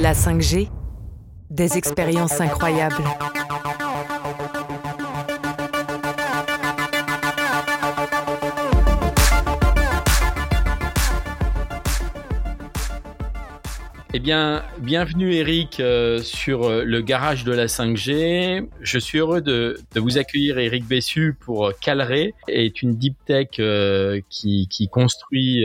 La 5G, des expériences incroyables. Eh bien, bienvenue Eric euh, sur euh, le garage de la 5G. Je suis heureux de, vous accueillir Eric Bessu pour euh, Calré, est une deep tech qui, qui, construit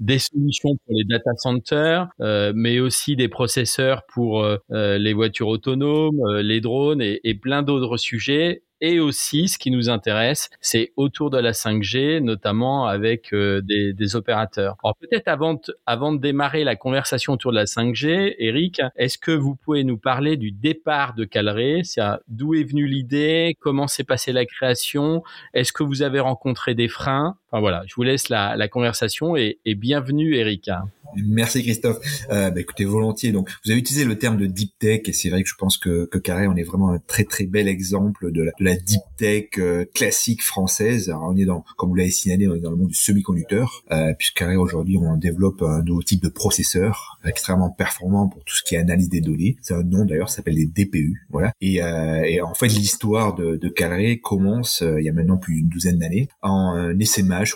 des solutions pour les data centers, mais aussi des processeurs pour les voitures autonomes, les drones et, et plein d'autres sujets et aussi ce qui nous intéresse, c'est autour de la 5G, notamment avec euh, des, des, opérateurs. Alors peut-être avant, avant de démarrer la conversation autour de la 5G, Eric, est-ce que vous pouvez nous parler du départ de Calré? D'où est venue l'idée? Comment s'est passée la création? Est-ce que vous avez rencontré des freins? Enfin voilà, je vous laisse la, la conversation et, et bienvenue Eric. Merci Christophe. Euh, bah, écoutez, volontiers. Donc, vous avez utilisé le terme de deep tech et c'est vrai que je pense que, que Carré, on est vraiment un très très bel exemple de la, de la deep tech euh, classique française. Alors, on est dans, comme vous l'avez signalé, on est dans le monde du semi-conducteur, euh, puisque Carré aujourd'hui, on développe un nouveau type de processeur extrêmement performant pour tout ce qui est analyse des données. C'est un nom d'ailleurs, ça s'appelle des DPU. Voilà. Et, euh, et en fait, l'histoire de, de Carré commence euh, il y a maintenant plus d'une douzaine d'années en un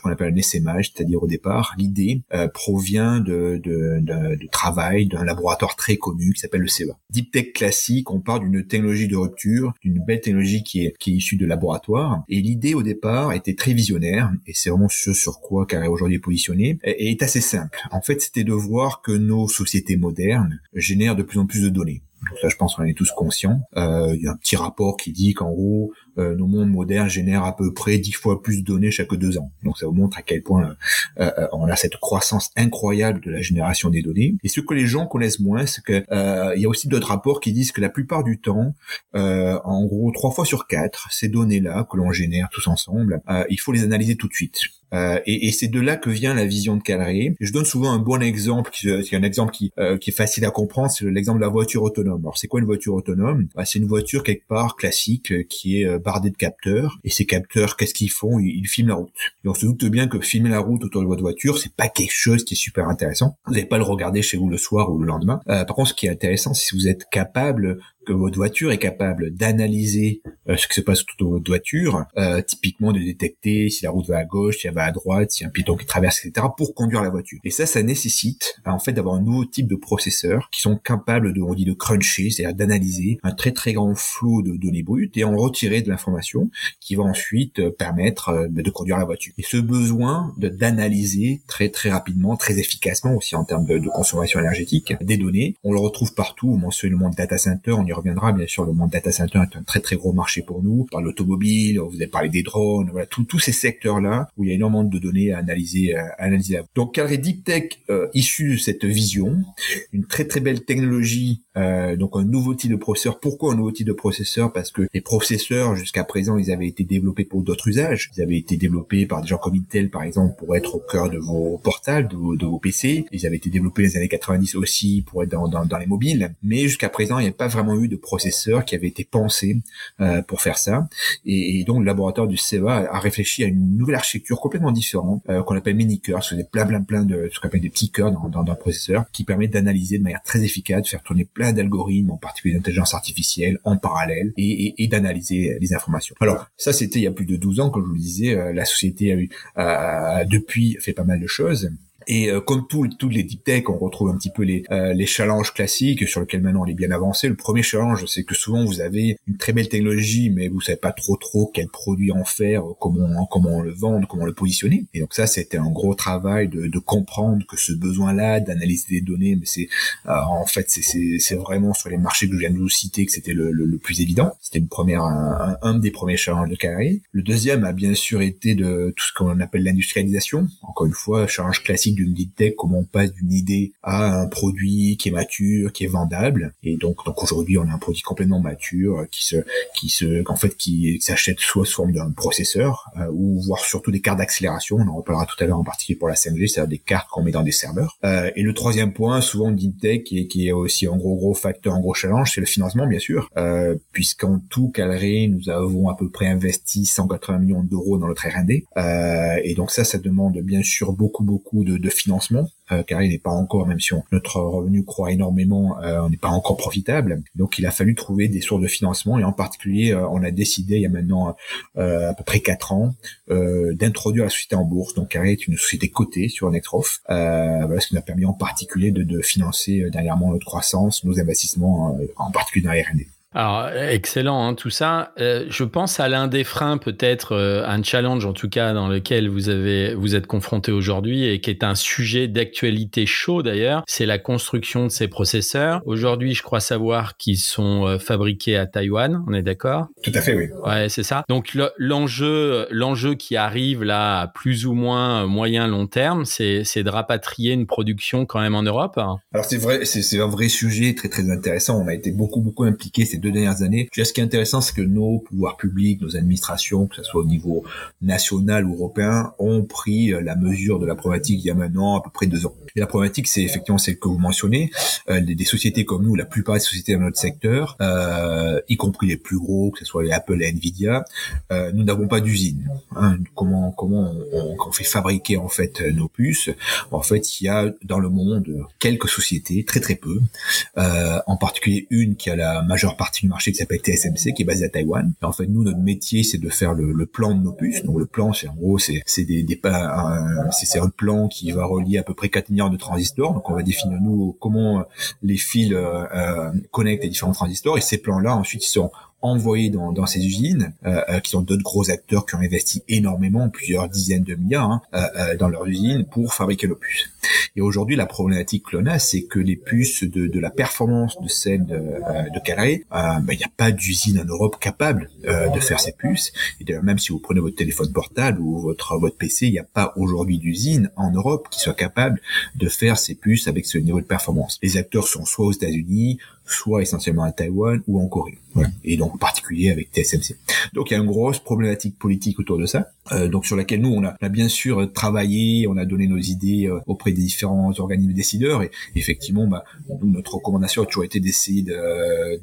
qu'on appelle un essaimage, c'est-à-dire au départ, l'idée provient de travail d'un laboratoire très connu qui s'appelle le CEA. Deep Tech classique, on part d'une technologie de rupture, d'une belle technologie qui est, qui est issue de laboratoire. Et l'idée au départ était très visionnaire, et c'est vraiment ce sur quoi Carré aujourd'hui est positionné, et est assez simple. En fait, c'était de voir que nos sociétés modernes génèrent de plus en plus de données. Donc ça, je pense qu'on est tous conscients. Euh, il y a un petit rapport qui dit qu'en gros, euh, nos mondes modernes génèrent à peu près dix fois plus de données chaque deux ans. Donc ça vous montre à quel point euh, euh, on a cette croissance incroyable de la génération des données. Et ce que les gens connaissent moins, c'est que il y a aussi d'autres rapports qui disent que la plupart du temps, en gros trois fois sur quatre, ces données-là que l'on génère tous ensemble, il faut les analyser tout de suite. Euh, et, et c'est de là que vient la vision de Calré. Je donne souvent un bon exemple, qui, est un exemple qui, euh, qui est facile à comprendre, c'est l'exemple de la voiture autonome. Alors c'est quoi une voiture autonome? Bah, C'est une voiture quelque part classique euh, qui est bardée de capteurs. Et ces capteurs, qu'est-ce qu'ils font? Ils, filment la route. Et on se doute bien que filmer la route autour de votre voiture, c'est pas quelque chose qui est super intéressant. Vous n'allez pas le regarder chez vous le soir ou le lendemain. par contre, ce qui est intéressant, c'est si vous êtes capable que votre voiture est capable d'analyser euh, ce qui se passe autour de votre voiture, euh, typiquement de détecter si la route va à gauche, si elle va à droite, si un piéton qui traverse, etc., pour conduire la voiture. Et ça, ça nécessite en fait d'avoir un nouveau type de processeurs qui sont capables de, on dit, de cruncher, c'est-à-dire d'analyser un très très grand flot de données brutes et en retirer de l'information qui va ensuite euh, permettre de conduire la voiture. Et ce besoin de d'analyser très très rapidement, très efficacement aussi en termes de, de, consommation énergétique des données, on le retrouve partout. On mentionne le monde data center, on y reviendra bien sûr. Le monde data center est un très très gros marché pour nous. Par l'automobile, vous avez parlé des drones, voilà, tous ces secteurs-là où il y a énormément de données à analyser, à analyser. Donc Calré Deep Tech, euh, issu de cette vision, une très très belle technologie, euh, donc un nouveau type de processeur. Pourquoi un nouveau type de processeur? Parce que les processeurs jusqu'à présent, ils avaient été développés pour d'autres usages. Ils avaient été développés par des gens comme Intel, par exemple, pour être au cœur de vos portables, de vos, PC. Ils avaient été développés dans les années 90 aussi pour être dans, dans, dans les mobiles. Mais jusqu'à présent, il n'y a pas vraiment eu de processeurs qui avait été pensé euh, pour faire ça. Et, donc le laboratoire du CEA a réfléchi à une nouvelle architecture complètement différente euh, qu'on appelle mini cœurs. C'est plein plein plein de ce qu'on appelle des petits cœurs dans, dans, un processeur qui permet d'analyser de manière très efficace, de faire tourner plein d'algorithmes, en particulier d'intelligence artificielle, en parallèle et, et, d'analyser les informations. Alors ça c'était il y a plus de 12 ans, comme je vous le disais, euh, la société a eu depuis fait pas mal de choses. Et euh, comme tous les deep tech, on retrouve un petit peu les, euh, les challenges classiques sur lesquels maintenant on est bien avancé. Le premier challenge, c'est que souvent vous avez une très belle technologie, mais vous savez pas trop trop quel produit en faire, comment comment le vendre, comment le positionner. Et donc ça, c'était un gros travail de, de comprendre que ce besoin-là d'analyser des données, mais c'est euh, en fait c'est vraiment sur les marchés que je viens de vous citer que c'était le, le, plus évident. C'était une première un, un, des premiers challenges de carré. Le deuxième a bien sûr été de tout ce qu'on appelle l'industrialisation. Encore une fois, challenge classique d'une lead tech, comment on passe d'une idée à un produit qui est mature, qui est vendable. Et donc, donc aujourd'hui, on a un produit complètement mature qui se, qui se, en fait, qui s'achète soit sous forme d'un processeur euh, ou voire surtout des cartes d'accélération. On en reparlera tout à l'heure en particulier pour la 5G, c'est-à-dire des cartes qu'on met dans des serveurs. Euh, et le troisième point, souvent deep tech, qui est, qui est aussi un gros gros facteur, un gros challenge, c'est le financement, bien sûr, euh, puisqu'en tout Calré, nous avons à peu près investi 180 millions d'euros dans notre R&D. Euh, et donc ça, ça demande bien sûr beaucoup beaucoup de de financement euh, car il n'est pas encore, même si notre revenu croît énormément, euh, on n'est pas encore profitable. Donc il a fallu trouver des sources de financement et en particulier, euh, on a décidé il y a maintenant à peu près quatre ans d'introduire la société en bourse. Donc Carré est une société cotée sur Netrof, voilà, ce qui nous a permis en particulier de, de financer dernièrement notre croissance, nos investissements, en particulier dans la R&D. Alors, excellent, hein, tout ça. Euh, je pense à l'un des freins, peut-être euh, un challenge en tout cas dans lequel vous avez vous êtes confronté aujourd'hui et qui est un sujet d'actualité chaud d'ailleurs, c'est la construction de ces processeurs. Aujourd'hui, je crois savoir qu'ils sont euh, fabriqués à Taïwan. On est d'accord? Tout à fait, oui. Ouais, c'est ça. Donc l'enjeu, l'enjeu qui arrive là à plus ou moins moyen long terme, c'est de rapatrier une production quand même en Europe? Alors c'est vrai, c'est un vrai sujet très très intéressant. On a été beaucoup beaucoup impliqués deux dernières années. ce qui est intéressant, c'est que nos pouvoirs publics, nos administrations, que ce soit au niveau national ou européen, ont pris euh, la mesure de la problématique il y a maintenant à peu près deux ans. La problématique, c'est effectivement celle que vous mentionnez. Euh, des, sociétés comme nous, la plupart des sociétés dans notre secteur, euh, y compris les plus gros, que ce soit les Apple et Nvidia, euh, nous n'avons pas d'usine. Hein. Comment comment on, fait fabriquer en fait nos puces? En fait, il y a dans le monde quelques sociétés, très très peu, euh, en particulier une qui a la majeure partie du marché qui s'appelle TSMC, qui est basé à Taïwan. en fait, nous, notre métier, c'est de faire le, le, plan de nos puces. Donc le plan, c'est en gros, c'est des, des c'est un plan qui va relier à peu près 4 milliards de transistors. Donc on va définir nous comment les fils euh, euh, connectent les différents transistors. Et ces plans-là, ensuite, ils sont envoyés dans, dans ces usines, euh, euh, qui sont d'autres gros acteurs qui ont investi énormément, plusieurs dizaines de milliards, hein, euh, euh, dans leurs usines pour fabriquer nos puces. Et aujourd'hui, la problématique que l'on a, c'est que les puces de, de, la performance de celle de, de Carré, ben, il n'y a pas d'usine en Europe capable de faire ces puces. Et d'ailleurs, même si vous prenez votre téléphone portable ou votre votre PC, il n'y a pas aujourd'hui d'usine en Europe qui soit capable de faire ces puces avec ce niveau de performance. Les acteurs sont soit aux États-Unis, soit essentiellement à Taïwan ou en Corée. Et donc en particulier avec TSMC. Donc il y a une grosse problématique politique autour de ça, euh, donc sur laquelle nous on a, on a, bien sûr travaillé, on a donné nos idées euh, auprès des différents organismes décideurs et effectivement bah, nous, notre recommandation a toujours été d'essayer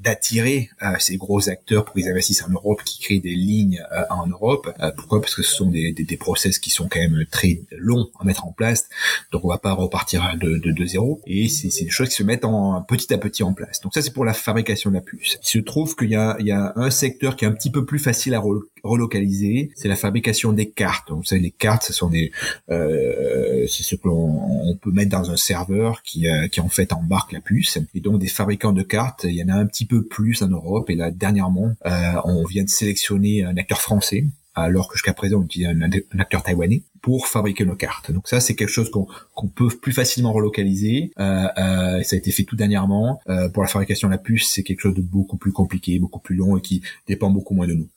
d'attirer euh, ces gros acteurs pour qu'ils investissent en Europe, qui créent des lignes euh, en Europe. pourquoi? Parce que ce sont des, des, des, process qui sont quand même très longs à mettre en place, donc on va pas repartir de, de, de zéro et c'est des choses qui se mettent en petit à petit en place. Donc ça c'est pour la fabrication de la puce. Il se trouve qu'il y a, un secteur qui est un petit peu plus facile à relocaliser, c'est la fabrication des cartes. Vous savez, les cartes, ce sont des, euh, c'est ce que l'on peut mettre dans un serveur qui, euh, qui en fait embarque la puce. Et donc des fabricants de cartes, il y en a un petit peu plus en Europe. Et là, dernièrement, euh, on vient de sélectionner un acteur français alors que jusqu'à présent on utilise un, acteur taïwanais pour fabriquer nos cartes. Donc ça c'est quelque chose qu'on peut plus facilement relocaliser. Euh, euh, ça a été fait tout dernièrement. Euh, pour la fabrication de la puce c'est quelque chose de beaucoup plus compliqué, beaucoup plus long et qui dépend beaucoup moins de nous.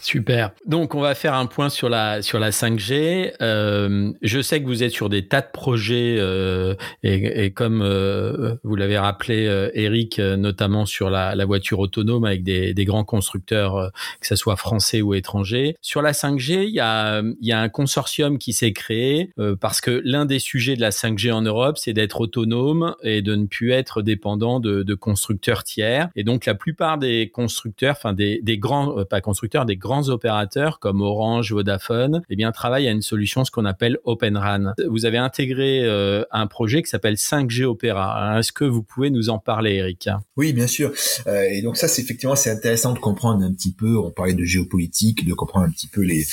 Super. Donc, on va faire un point sur la, sur la 5G. Euh, je sais que vous êtes sur des tas de projets euh, et, et, comme euh, vous l'avez rappelé, euh, Eric, euh, notamment sur la, la, voiture autonome avec des, des grands constructeurs, euh, que ce soit français ou étrangers. Sur la 5G, il y a, il y a un consortium qui s'est créé parce que l'un des sujets de la 5G en Europe, c'est d'être autonome et de ne plus être dépendant de, de, constructeurs tiers. Et donc, la plupart des constructeurs, enfin des, des grands, pas constructeurs, des grands opérateurs comme Orange, Vodafone, eh bien, travaillent à une solution, ce qu'on appelle Open RAN. Vous avez intégré euh, un projet qui s'appelle 5G Opera. Est-ce que vous pouvez nous en parler, Eric? Oui, bien sûr. Euh, et donc ça, c'est effectivement, c'est intéressant de comprendre un petit peu. On parlait de géopolitique, de comprendre un petit peu les,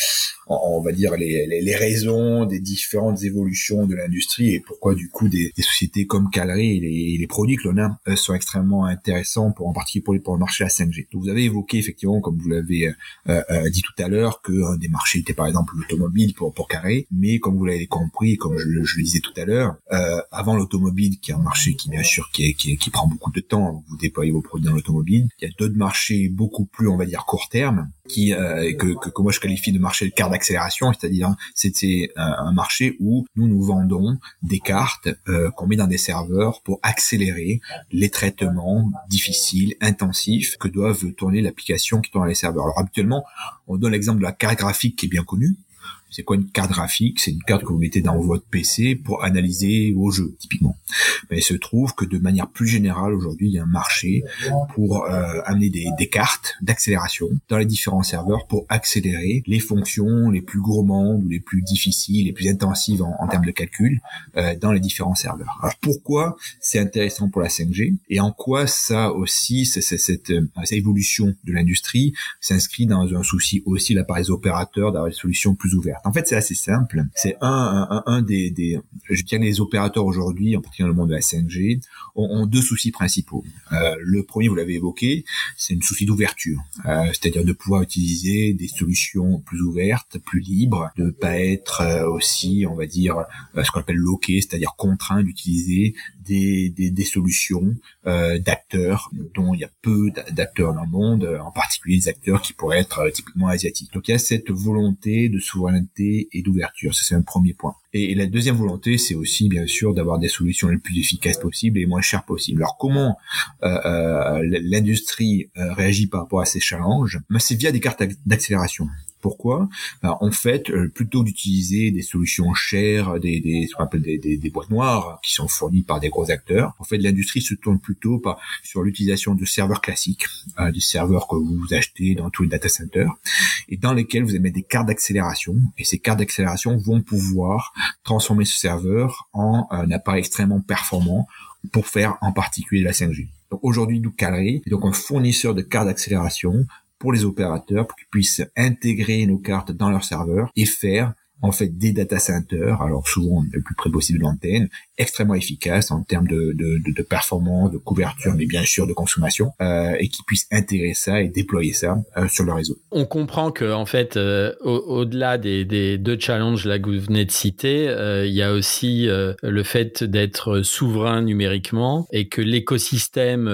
on va dire les, les, raisons des différentes évolutions de l'industrie et pourquoi du coup des, des sociétés comme Calré et les, les produits que l'on a euh, sont extrêmement intéressants pour en particulier pour, pour le marché à 5G. Donc vous avez évoqué effectivement, comme vous l'avez euh, euh, dit tout à l'heure, que un des marchés était par exemple l'automobile pour pour Carré, mais comme vous l'avez compris, comme je, je, le disais tout à l'heure, euh, avant l'automobile, qui est un marché qui bien sûr qui, qui, qui prend beaucoup de temps, vous déployez vos produits dans l'automobile, il y a d'autres marchés beaucoup plus on va dire court terme qui euh, que, que, que, moi je qualifie de marché de carte d'accélération, c'est-à-dire c'est un marché où nous nous vendons des cartes euh, qu'on met dans des serveurs pour accélérer les traitements difficiles, intensifs que doivent tourner l'application qui tourne dans les serveurs. Alors habituellement, on donne l'exemple de la carte graphique qui est bien connue, C'est quoi une carte graphique? C'est une carte que vous mettez dans votre PC pour analyser vos jeux, typiquement. Mais il se trouve que de manière plus générale, aujourd'hui, il y a un marché pour euh, amener des, des cartes d'accélération dans les différents serveurs pour accélérer les fonctions les plus gourmandes ou les plus difficiles, les plus intensives en, termes de calcul euh, dans les différents serveurs. Alors pourquoi c'est intéressant pour la 5G et en quoi ça aussi, c'est, cette, cette, évolution de l'industrie s'inscrit dans un souci aussi là par les opérateurs d'avoir des solutions plus ouvertes? En fait, c'est assez simple. C'est un, un, un des, des, je tiens les opérateurs aujourd'hui, en particulier dans le monde de la 5G, ont, ont deux soucis principaux. Euh, le premier, vous l'avez évoqué, c'est une souci d'ouverture, euh, c'est-à-dire de pouvoir utiliser des solutions plus ouvertes, plus libres, de pas être euh, aussi, on va dire, euh, ce qu'on appelle loqué, c'est-à-dire contraint d'utiliser des, des, des solutions euh, d'acteurs dont il y a peu d'acteurs dans le monde, en particulier des acteurs qui pourraient être typiquement asiatiques. Donc il y a cette volonté de souveraineté et d'ouverture, ça c'est un premier point. Et, la deuxième volonté, c'est aussi bien sûr d'avoir des solutions les plus efficaces possibles et moins chères possibles. Alors comment euh, euh, l'industrie euh, réagit par rapport à ces challenges? Ben, C'est via des cartes d'accélération. Pourquoi? Ben, En fait, euh, plutôt d'utiliser des solutions chères, des, des, ce qu'on appelle des, des, des, boîtes noires qui sont fournies par des gros acteurs, en fait, l'industrie se tourne plutôt par, sur l'utilisation de serveurs classiques, euh, des serveurs que vous achetez dans tous les data centers, et dans lesquels vous avez des cartes d'accélération. Et ces cartes d'accélération vont pouvoir transformer ce serveur en un appareil extrêmement performant pour faire en particulier la 5G. Donc aujourd'hui, nous est donc un fournisseur de cartes d'accélération pour les opérateurs pour qu'ils puissent intégrer nos cartes dans leur serveur et faire en fait des data centers, alors souvent le plus près possible de l'antenne, extrêmement efficace en termes de, de, de, performance, de couverture, mais bien sûr de consommation, euh, et qui puissent intégrer ça et déployer ça euh, sur le réseau. On comprend que en fait, euh, au-delà des, des, deux challenges là que vous venez de citer, euh, il y a aussi euh, le fait d'être souverain numériquement et que l'écosystème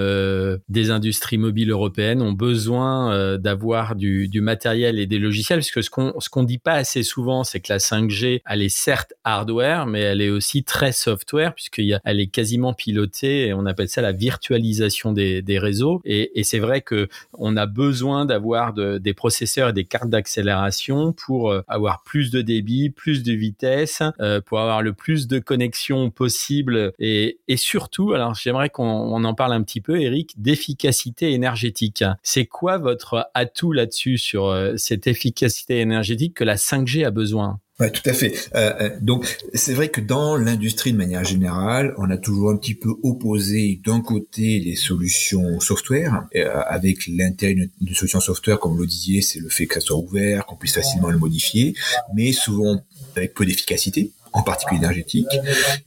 des industries mobiles européennes ont besoin d'avoir du, du, matériel et des logiciels, parce que ce qu'on ce qu'on dit pas assez souvent, c'est que la 5G, elle est certes hardware, mais elle est aussi très software puisqu'elle est quasiment pilotée et on appelle ça la virtualisation des, réseaux. Et, c'est vrai que on a besoin d'avoir des processeurs et des cartes d'accélération pour euh, avoir plus de débit, plus de vitesse, euh, pour avoir le plus de connexions possible et, surtout, alors j'aimerais qu'on en parle un petit peu, Eric, d'efficacité énergétique. C'est quoi votre atout là-dessus sur euh, cette efficacité énergétique que la 5G a besoin? Ouais, tout à fait. Euh, euh, donc, c'est vrai que dans l'industrie de manière générale, on a toujours un petit peu opposé d'un côté les solutions software, euh, avec l'intérêt d'une solution software, comme vous le disiez, c'est le fait que ça soit ouvert, qu'on puisse facilement le modifier, mais souvent avec peu d'efficacité en particulier énergétique,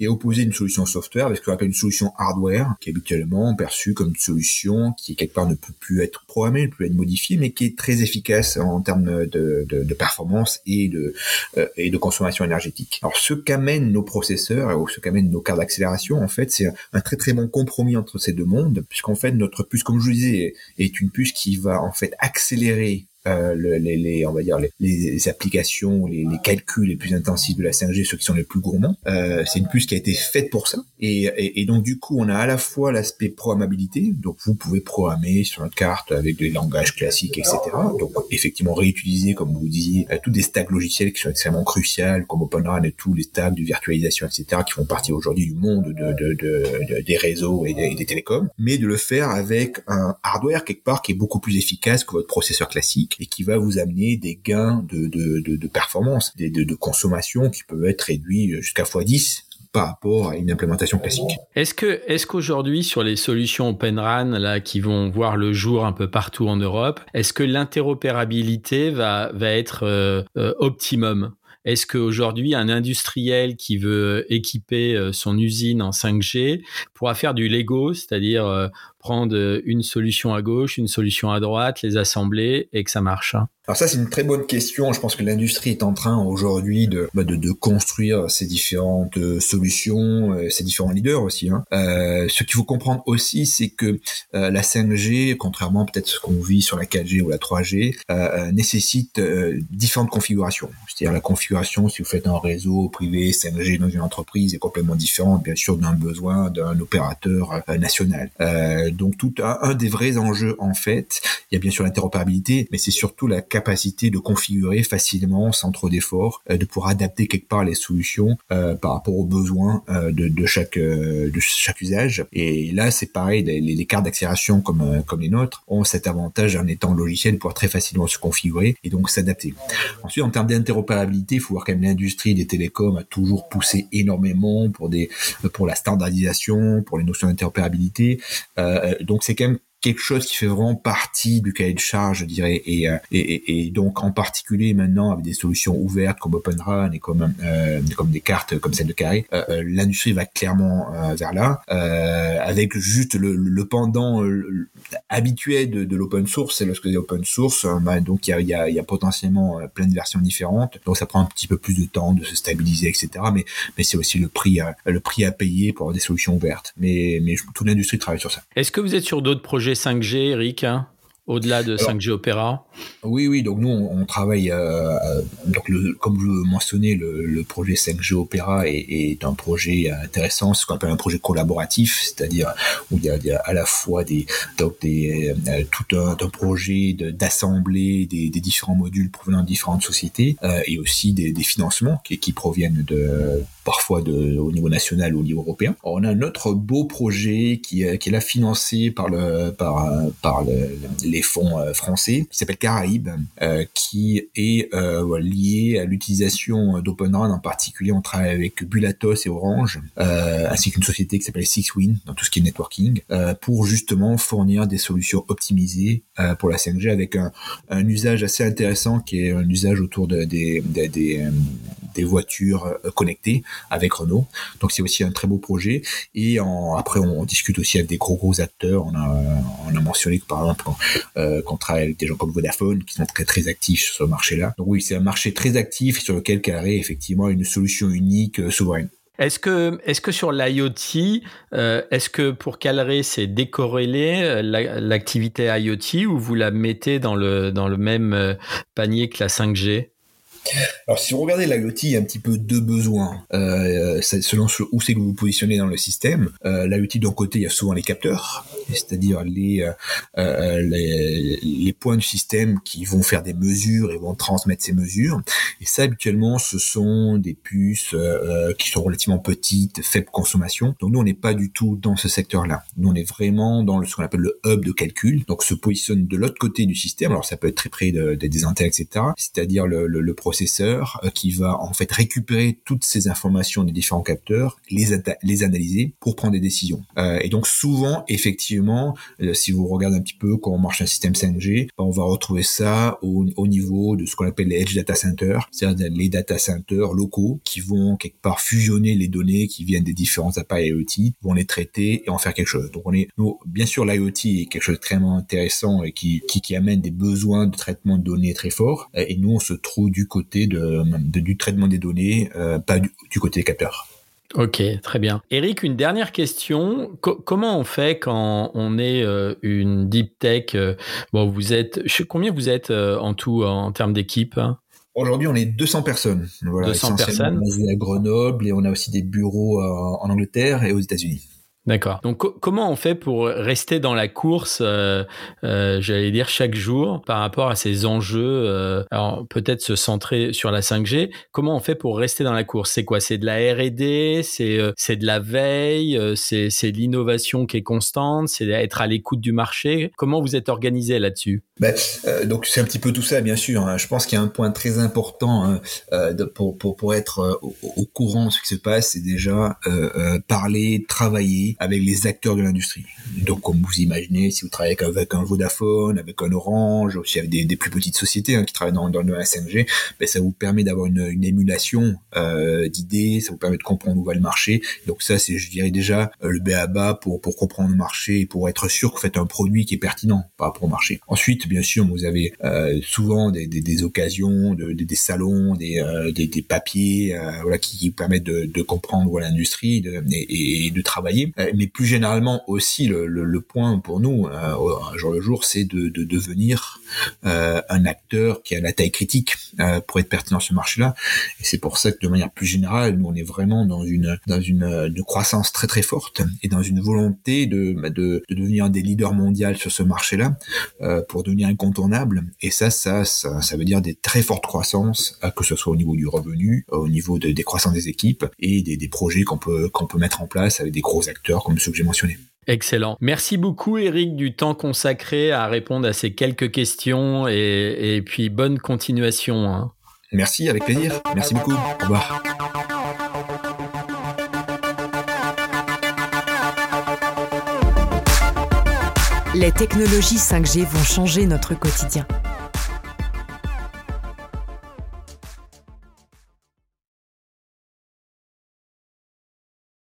et opposer une solution software avec ce qu'on appelle une solution hardware, qui est habituellement perçue comme une solution qui quelque part ne peut plus être programmée, ne peut plus être modifiée, mais qui est très efficace en termes de, de, de performance et de, euh, et de consommation énergétique. Alors ce qu'amènent nos processeurs ou ce qu'amènent nos cartes d'accélération, en fait, c'est un très très bon compromis entre ces deux mondes, puisqu'en fait notre puce, comme je vous disais, est une puce qui va en fait accélérer euh, les, les, on va dire les, les applications, les, les, calculs les plus intensifs de la 5G, ceux qui sont les plus gourmands. Euh, c'est une puce qui a été faite pour ça. Et, et, et, donc du coup, on a à la fois l'aspect programmabilité, donc vous pouvez programmer sur une carte avec des langages classiques, etc. Donc effectivement réutiliser, comme vous disiez, euh, tous des stacks logiciels qui sont extrêmement cruciaux, comme OpenRAN et tous les stacks de virtualisation, etc., qui font partie aujourd'hui du monde de, de, de, des réseaux et des télécoms, mais de le faire avec un hardware quelque part qui est beaucoup plus efficace que votre processeur classique et qui va vous amener des gains de, de, de, performance, de, de, consommation qui peuvent être réduits jusqu'à x10 par rapport à une implémentation classique. Est-ce que est-ce qu'aujourd'hui sur les solutions OpenRAN là qui vont voir le jour un peu partout en Europe, est-ce que l'interopérabilité va va être euh, euh, optimum? Est-ce qu'aujourd'hui, un industriel qui veut équiper euh, son usine en 5G pourra faire du Lego, c'est-à-dire prendre une solution à gauche, une solution à droite, les assembler et que ça marche hein alors ça c'est une très bonne question. Je pense que l'industrie est en train aujourd'hui de, bah, de, construire ces différentes euh, solutions, euh, ces différents leaders aussi. Hein. Euh, ce qu'il faut comprendre aussi, c'est que euh, la 5G, contrairement peut-être ce qu'on vit sur la 4G ou la 3G, euh, nécessite différentes configurations. C'est-à-dire la configuration, si vous faites un réseau privé 5G dans une entreprise, est complètement différente, bien sûr, d'un besoin d'un opérateur national. Donc tout un, un, des vrais enjeux en fait, il y a bien sûr l'interopérabilité, mais c'est surtout la capacité de configurer facilement, sans trop d'efforts, de pouvoir adapter quelque part les solutions par rapport aux besoins de, de, chaque de chaque usage. Et là, c'est pareil, les, les cartes d'accélération comme comme les nôtres ont cet avantage en étant logiciel de pouvoir très facilement se configurer et donc s'adapter. Ensuite, en termes d'interopérabilité, il faut voir quand même l'industrie des télécoms a toujours poussé énormément pour des pour la standardisation, pour les notions d'interopérabilité. Euh, donc c'est quand même quelque chose qui fait vraiment partie du cahier de charge, je dirais, et, euh, donc en particulier maintenant avec des solutions ouvertes comme OpenRun et comme euh, comme des cartes comme celle de Carré, euh, l'industrie va clairement vers là, avec juste le, pendant habitué de, l'open source, c'est lorsque c'est open source, bah, donc il y a, potentiellement plein de versions différentes, donc ça prend un petit peu plus de temps de se stabiliser, etc. Mais c'est aussi le prix à, le prix à payer pour avoir des solutions ouvertes. Mais toute l'industrie travaille sur ça. Est-ce que vous êtes sur d'autres projets 5G, Eric hein, au-delà de 5G Opera Oui, oui. Donc nous, on, travaille. Euh, donc le, comme je le mentionnais, le, projet 5G Opera est, un projet intéressant, ce qu'on appelle un projet collaboratif, c'est-à-dire où il y, a, à la fois des, donc des euh, tout un, projet d'assembler des, différents modules provenant de différentes sociétés euh, et aussi des, financements qui, qui proviennent de parfois de, au niveau national ou au niveau européen. on a un autre beau projet qui, qui est là financé par le par par le, les fonds euh, français qui s'appelle Caraïbes, euh, qui est euh, lié à l'utilisation d'OpenRun en particulier. On travaille avec Bulatos et Orange, ainsi qu'une société qui s'appelle Sixwin dans tout ce qui est networking, pour justement fournir des solutions optimisées pour la 5G avec un, usage assez intéressant qui est un usage autour de, des, des voitures connectées avec Renault. Donc c'est aussi un très beau projet. Et après, on, discute aussi avec des gros gros acteurs. On a, on a mentionné que par exemple, euh, qu'on travaille avec des gens comme Vodafone qui sont très très actifs sur ce marché-là. Donc oui, c'est un marché très actif sur lequel Carré effectivement une solution unique euh, souveraine. Est-ce que, est-ce que sur l'IoT, euh, est-ce que pour Calré, c'est décorrélé euh, l'activité IoT ou vous la mettez dans le, dans le même panier que la 5G alors, si vous regardez l'IoT, il y a un petit peu deux besoins. Euh, selon où c'est que vous vous positionnez dans le système. Euh, L'IoT, d'un côté, il y a souvent les capteurs, c'est-à-dire les, euh, euh, les, les, points du système qui vont faire des mesures et vont transmettre ces mesures. Et ça, habituellement, ce sont des puces qui sont relativement petites, faible consommation. Donc, nous, on n'est pas du tout dans ce secteur-là. Nous, on est vraiment dans ce qu'on appelle le hub de calcul. Donc, se positionne de l'autre côté du système. Alors, ça peut être très près de, des antennes, etc. C'est-à-dire le, le, le euh, qui va en fait récupérer toutes ces informations des différents capteurs, les, analyser pour prendre des décisions. Euh, et donc souvent, effectivement, euh, si vous regardez un petit peu comment marche un système 5G, ben, on va retrouver ça au, au niveau de ce qu'on appelle les edge data centers, c'est-à-dire les data centers locaux qui vont quelque part fusionner les données qui viennent des différents appareils IoT, vont les traiter et en faire quelque chose. Donc on est, nous, bien sûr, l'IoT est quelque chose de très intéressant et qui amène des besoins de traitement de données très forts. Et nous, on se trouve du côté de, du traitement des données, euh, pas du, côté des capteurs. Ok, très bien. Eric, une dernière question. comment on fait quand on est euh, une deep tech euh, Bon, vous êtes, combien vous êtes en tout en termes d'équipe Aujourd'hui, on est 200 personnes. Voilà, 200 personnes. On est à Grenoble et on a aussi des bureaux en Angleterre et aux États-Unis. D'accord. Donc comment on fait pour rester dans la course, euh, euh, j'allais dire chaque jour, par rapport à ces enjeux euh, Alors peut-être se centrer sur la 5G. Comment on fait pour rester dans la course? C'est quoi? C'est de la R&D C'est c'est de la veille? C'est c'est l'innovation qui est constante? C'est être à l'écoute du marché? Comment vous êtes organisé là-dessus? Ben, Donc c'est un petit peu tout ça, bien sûr. Hein. Je pense qu'il y a un point très important hein, de, pour, pour pour être au, au, courant de ce qui se passe, c'est déjà parler, travailler avec les acteurs de l'industrie. Donc, comme vous imaginez, si vous travaillez avec un Vodafone, avec un Orange, aussi avec des, des plus petites sociétés hein, qui travaillent dans, dans le SMG, ben, ça vous permet d'avoir une, émulation euh, d'idées, ça vous permet de comprendre où va le marché. Donc ça, c'est, je dirais déjà, euh, le BABA pour, pour comprendre le marché et pour être sûr que vous faites un produit qui est pertinent par rapport au marché. Ensuite, bien sûr, vous avez euh, souvent des, des, des occasions, de, des, des salons, des, euh, papiers, euh, voilà, qui, qui permettent de, de comprendre voilà, l'industrie et, et, de travailler. Mais plus généralement aussi le, le, point pour nous, euh, jour le jour, c'est de, de, devenir euh, un acteur qui a la taille critique euh, pour être pertinent sur ce marché-là. Et c'est pour ça que de manière plus générale, nous on est vraiment dans une dans une, une croissance très très forte et dans une volonté de bah, de, de devenir un des leaders mondiaux sur ce marché-là euh, pour devenir incontournable. Et ça, ça, ça, ça veut dire des très fortes croissances, que ce soit au niveau du revenu, au niveau de, des croissances des équipes et des, des projets qu'on peut qu'on peut mettre en place avec des gros acteurs comme ceux que j'ai mentionnés. Excellent. Merci beaucoup, Eric, du temps consacré à répondre à ces quelques questions et, puis bonne continuation. Hein. Merci, avec plaisir. Merci beaucoup. Au revoir. Les technologies 5G vont changer notre quotidien